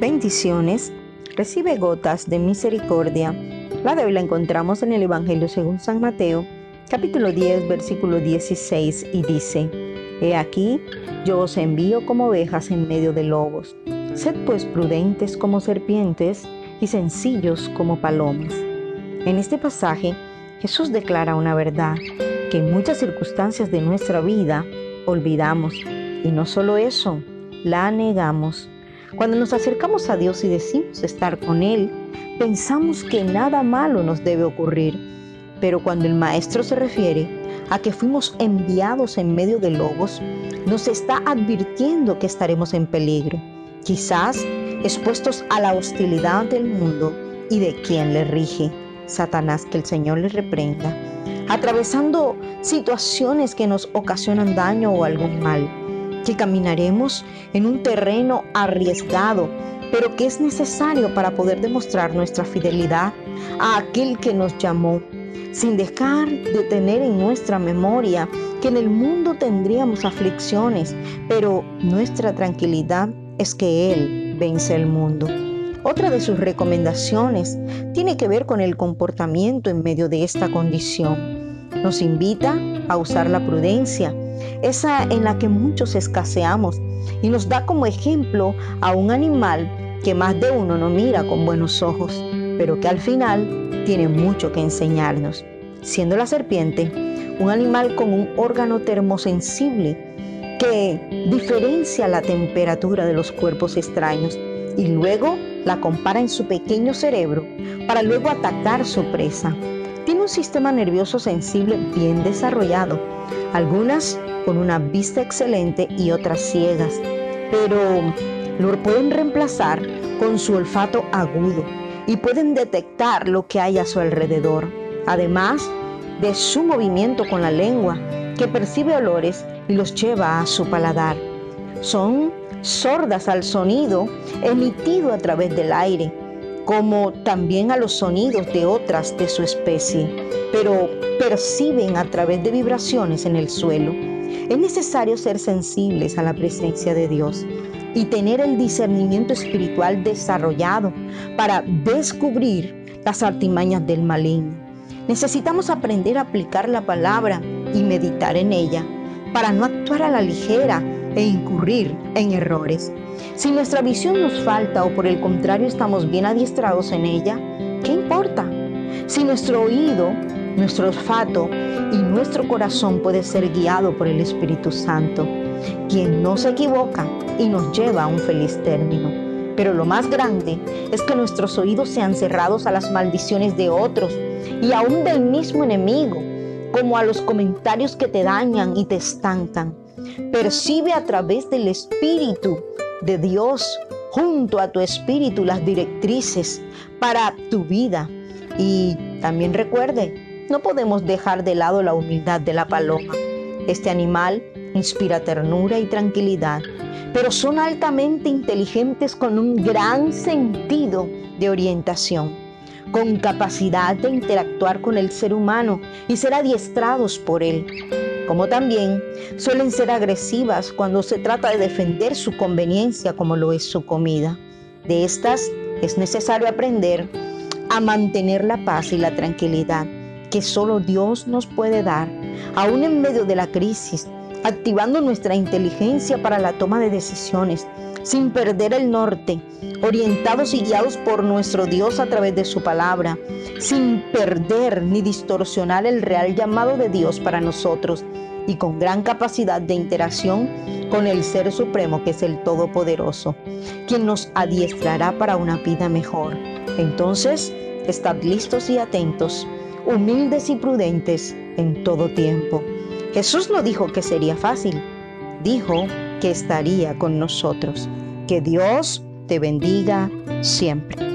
bendiciones, recibe gotas de misericordia. La de hoy la encontramos en el Evangelio según San Mateo, capítulo 10, versículo 16, y dice, He aquí, yo os envío como ovejas en medio de lobos. Sed pues prudentes como serpientes y sencillos como palomas. En este pasaje, Jesús declara una verdad que en muchas circunstancias de nuestra vida olvidamos. Y no solo eso, la negamos. Cuando nos acercamos a Dios y decimos estar con Él, pensamos que nada malo nos debe ocurrir. Pero cuando el Maestro se refiere a que fuimos enviados en medio de lobos, nos está advirtiendo que estaremos en peligro, quizás expuestos a la hostilidad del mundo y de quien le rige, Satanás, que el Señor le reprenda, atravesando situaciones que nos ocasionan daño o algún mal que caminaremos en un terreno arriesgado, pero que es necesario para poder demostrar nuestra fidelidad a aquel que nos llamó, sin dejar de tener en nuestra memoria que en el mundo tendríamos aflicciones, pero nuestra tranquilidad es que Él vence el mundo. Otra de sus recomendaciones tiene que ver con el comportamiento en medio de esta condición. Nos invita a usar la prudencia, esa en la que muchos escaseamos, y nos da como ejemplo a un animal que más de uno no mira con buenos ojos, pero que al final tiene mucho que enseñarnos, siendo la serpiente un animal con un órgano termosensible que diferencia la temperatura de los cuerpos extraños y luego la compara en su pequeño cerebro para luego atacar su presa. Tiene un sistema nervioso sensible bien desarrollado, algunas con una vista excelente y otras ciegas, pero lo pueden reemplazar con su olfato agudo y pueden detectar lo que hay a su alrededor, además de su movimiento con la lengua, que percibe olores y los lleva a su paladar. Son sordas al sonido emitido a través del aire, como también a los sonidos de otras de su especie, pero perciben a través de vibraciones en el suelo. Es necesario ser sensibles a la presencia de Dios y tener el discernimiento espiritual desarrollado para descubrir las artimañas del maligno. Necesitamos aprender a aplicar la palabra y meditar en ella para no actuar a la ligera e incurrir en errores. Si nuestra visión nos falta o por el contrario estamos bien adiestrados en ella, ¿qué importa? Si nuestro oído, nuestro olfato y nuestro corazón puede ser guiado por el Espíritu Santo, quien no se equivoca y nos lleva a un feliz término. Pero lo más grande es que nuestros oídos sean cerrados a las maldiciones de otros y aún del mismo enemigo, como a los comentarios que te dañan y te estancan. Percibe a través del Espíritu de Dios junto a tu espíritu las directrices para tu vida. Y también recuerde no podemos dejar de lado la humildad de la paloma. Este animal inspira ternura y tranquilidad, pero son altamente inteligentes con un gran sentido de orientación, con capacidad de interactuar con el ser humano y ser adiestrados por él, como también suelen ser agresivas cuando se trata de defender su conveniencia como lo es su comida. De estas es necesario aprender a mantener la paz y la tranquilidad que solo Dios nos puede dar, aún en medio de la crisis, activando nuestra inteligencia para la toma de decisiones, sin perder el norte, orientados y guiados por nuestro Dios a través de su palabra, sin perder ni distorsionar el real llamado de Dios para nosotros y con gran capacidad de interacción con el Ser Supremo que es el Todopoderoso, quien nos adiestrará para una vida mejor. Entonces, estad listos y atentos humildes y prudentes en todo tiempo. Jesús no dijo que sería fácil, dijo que estaría con nosotros. Que Dios te bendiga siempre.